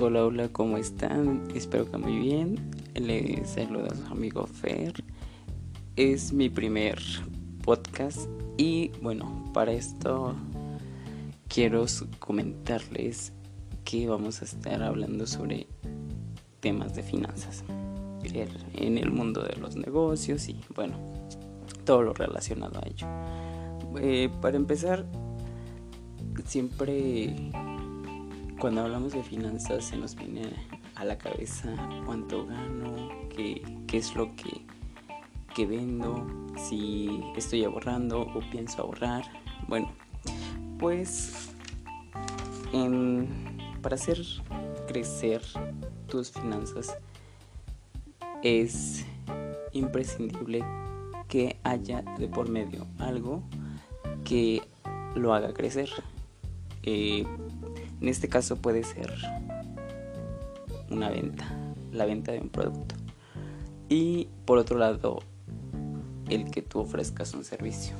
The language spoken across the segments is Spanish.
Hola, hola, ¿cómo están? Espero que muy bien. Les saluda a su amigo Fer. Es mi primer podcast y bueno, para esto quiero comentarles que vamos a estar hablando sobre temas de finanzas en el mundo de los negocios y bueno, todo lo relacionado a ello. Eh, para empezar, siempre cuando hablamos de finanzas se nos viene a la cabeza cuánto gano, qué, es lo que, que vendo, si estoy ahorrando o pienso ahorrar. Bueno, pues para hacer crecer tus finanzas es imprescindible que haya de por medio algo que lo haga crecer. Eh, en este caso puede ser una venta, la venta de un producto. Y por otro lado, el que tú ofrezcas un servicio.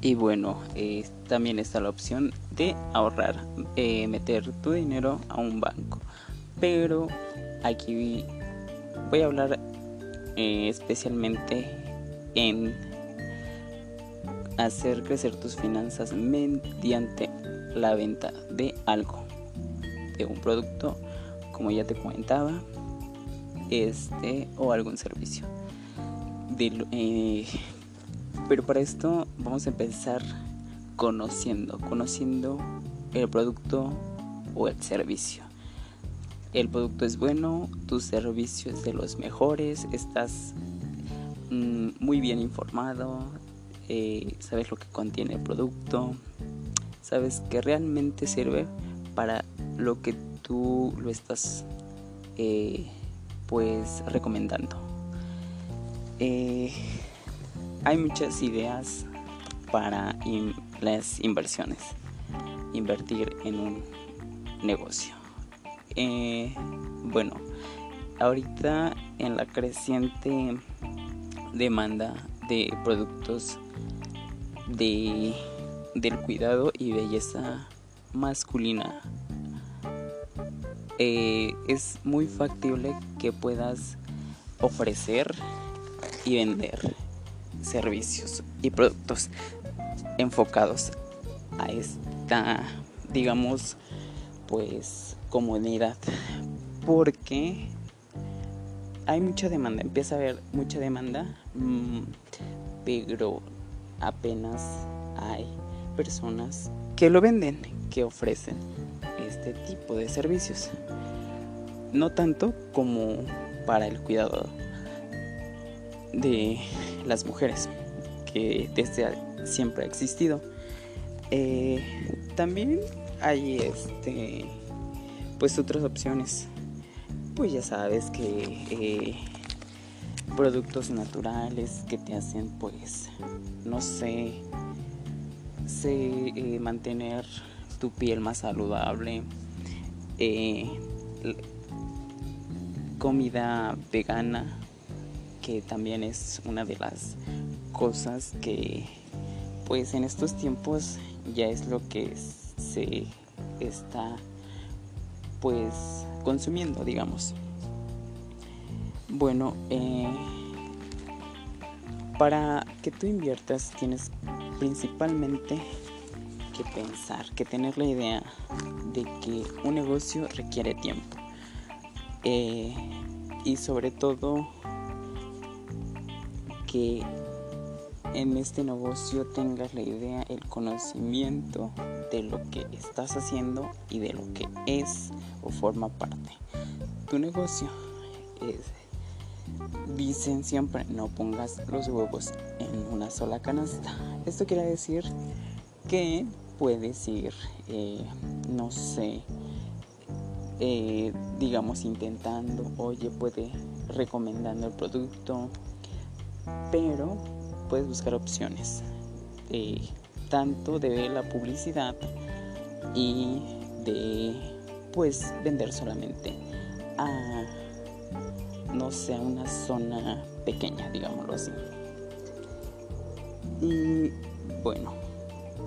Y bueno, eh, también está la opción de ahorrar, meter tu dinero a un banco. Pero aquí voy a hablar eh, especialmente en hacer crecer tus finanzas mediante la venta de algo, de un producto, como ya te comentaba, este o algún servicio. Eh, pero para esto vamos a empezar conociendo, conociendo el producto o el servicio. El producto es bueno, tu servicio es de los mejores, estás mm, muy bien informado, eh, sabes lo que contiene el producto, sabes que realmente sirve para lo que tú lo estás eh, pues recomendando. Eh, hay muchas ideas para las inversiones, invertir en un negocio. bueno, ahorita en la creciente demanda de productos de, del cuidado y belleza masculina. Eh, es muy factible que puedas ofrecer y vender servicios y productos enfocados a esta, digamos, pues comunidad. Porque hay mucha demanda, empieza a haber mucha demanda, mm, pero apenas hay personas que lo venden, que ofrecen este tipo de servicios. No tanto como para el cuidado de las mujeres, que desde siempre ha existido. Eh, también hay este pues otras opciones. Pues ya sabes que eh, productos naturales que te hacen pues no sé eh, mantener tu piel más saludable eh, comida vegana que también es una de las cosas que pues en estos tiempos ya es lo que se está pues consumiendo digamos bueno, eh, para que tú inviertas tienes principalmente que pensar, que tener la idea de que un negocio requiere tiempo. Eh, y sobre todo que en este negocio tengas la idea, el conocimiento de lo que estás haciendo y de lo que es o forma parte. Tu negocio es Dicen siempre no pongas los huevos en una sola canasta. Esto quiere decir que puedes ir, eh, no sé, eh, digamos intentando, oye, puede recomendando el producto, pero puedes buscar opciones, eh, tanto de la publicidad y de, pues, vender solamente a no sea una zona pequeña, digámoslo así. Y bueno,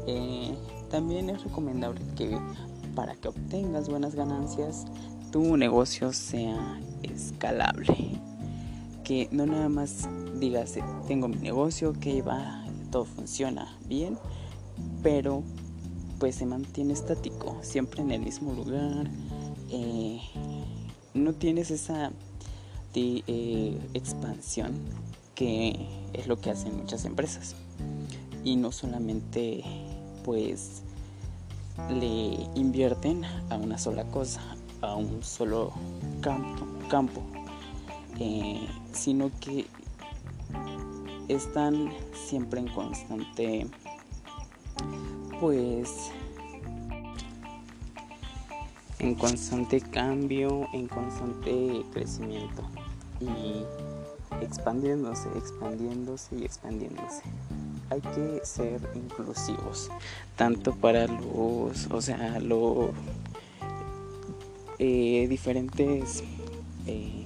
eh, también es recomendable que para que obtengas buenas ganancias, tu negocio sea escalable. Que no nada más digas, tengo mi negocio, que va, todo funciona bien, pero pues se mantiene estático, siempre en el mismo lugar. Eh, no tienes esa eh, expansión que es lo que hacen muchas empresas. Y no solamente pues le invierten a una sola cosa, a un solo campo, campo eh, sino que están siempre en constante pues en constante cambio, en constante crecimiento y expandiéndose, expandiéndose y expandiéndose. Hay que ser inclusivos, tanto para los, o sea, los eh, diferentes, eh,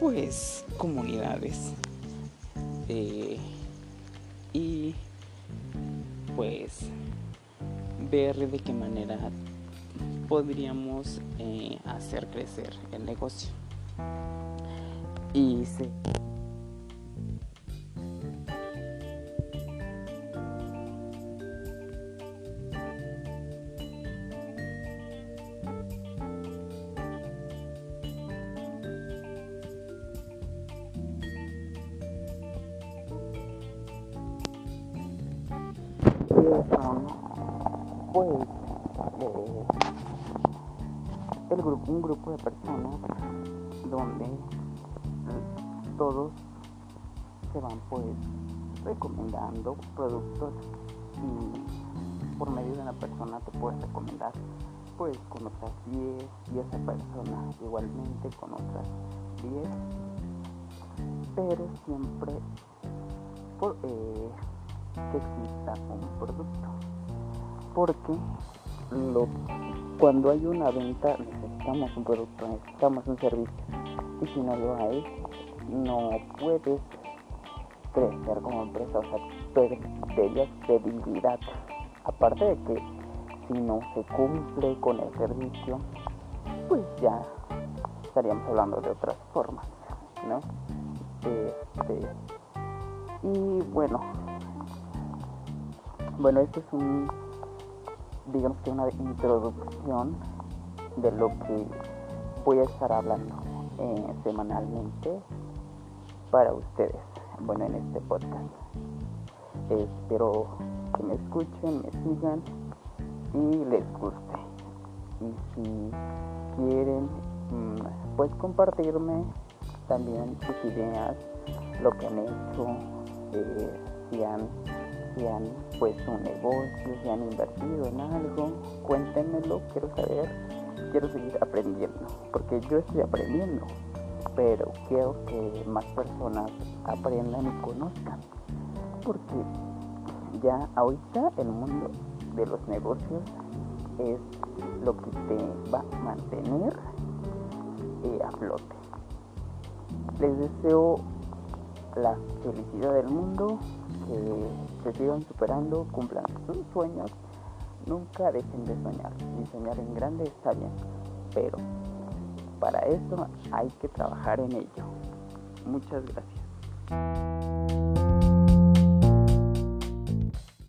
pues, comunidades. Eh, y pues ver de qué manera podríamos hacer crecer el negocio. Y sí. pues eh, el grupo, un grupo de personas donde todos se van pues recomendando productos y por medio de una persona te puedes recomendar pues con otras 10 y esa persona igualmente con otras 10 pero siempre por, eh, que exista un producto. Porque lo, cuando hay una venta necesitamos un producto necesitamos un servicio y si no lo hay no puedes crecer como empresa, o sea, perderías credibilidad. Aparte de que si no se cumple con el servicio, pues ya estaríamos hablando de otras formas, ¿no? Este, y bueno, bueno, esto es un, digamos que una introducción de lo que voy a estar hablando eh, semanalmente para ustedes, bueno, en este podcast. espero que me escuchen, me sigan y les guste. Y si quieren, mm, pues compartirme también sus ideas, lo que han hecho, eh, si si han puesto un negocio, si han invertido en algo, cuéntenmelo, quiero saber, quiero seguir aprendiendo, porque yo estoy aprendiendo pero quiero que más personas aprendan y conozcan. Porque ya ahorita el mundo de los negocios es lo que te va a mantener eh, a flote. Les deseo la felicidad del mundo, que se sigan superando, cumplan sus sueños, nunca dejen de soñar. Y soñar en grande está bien, pero para eso hay que trabajar en ello. Muchas gracias.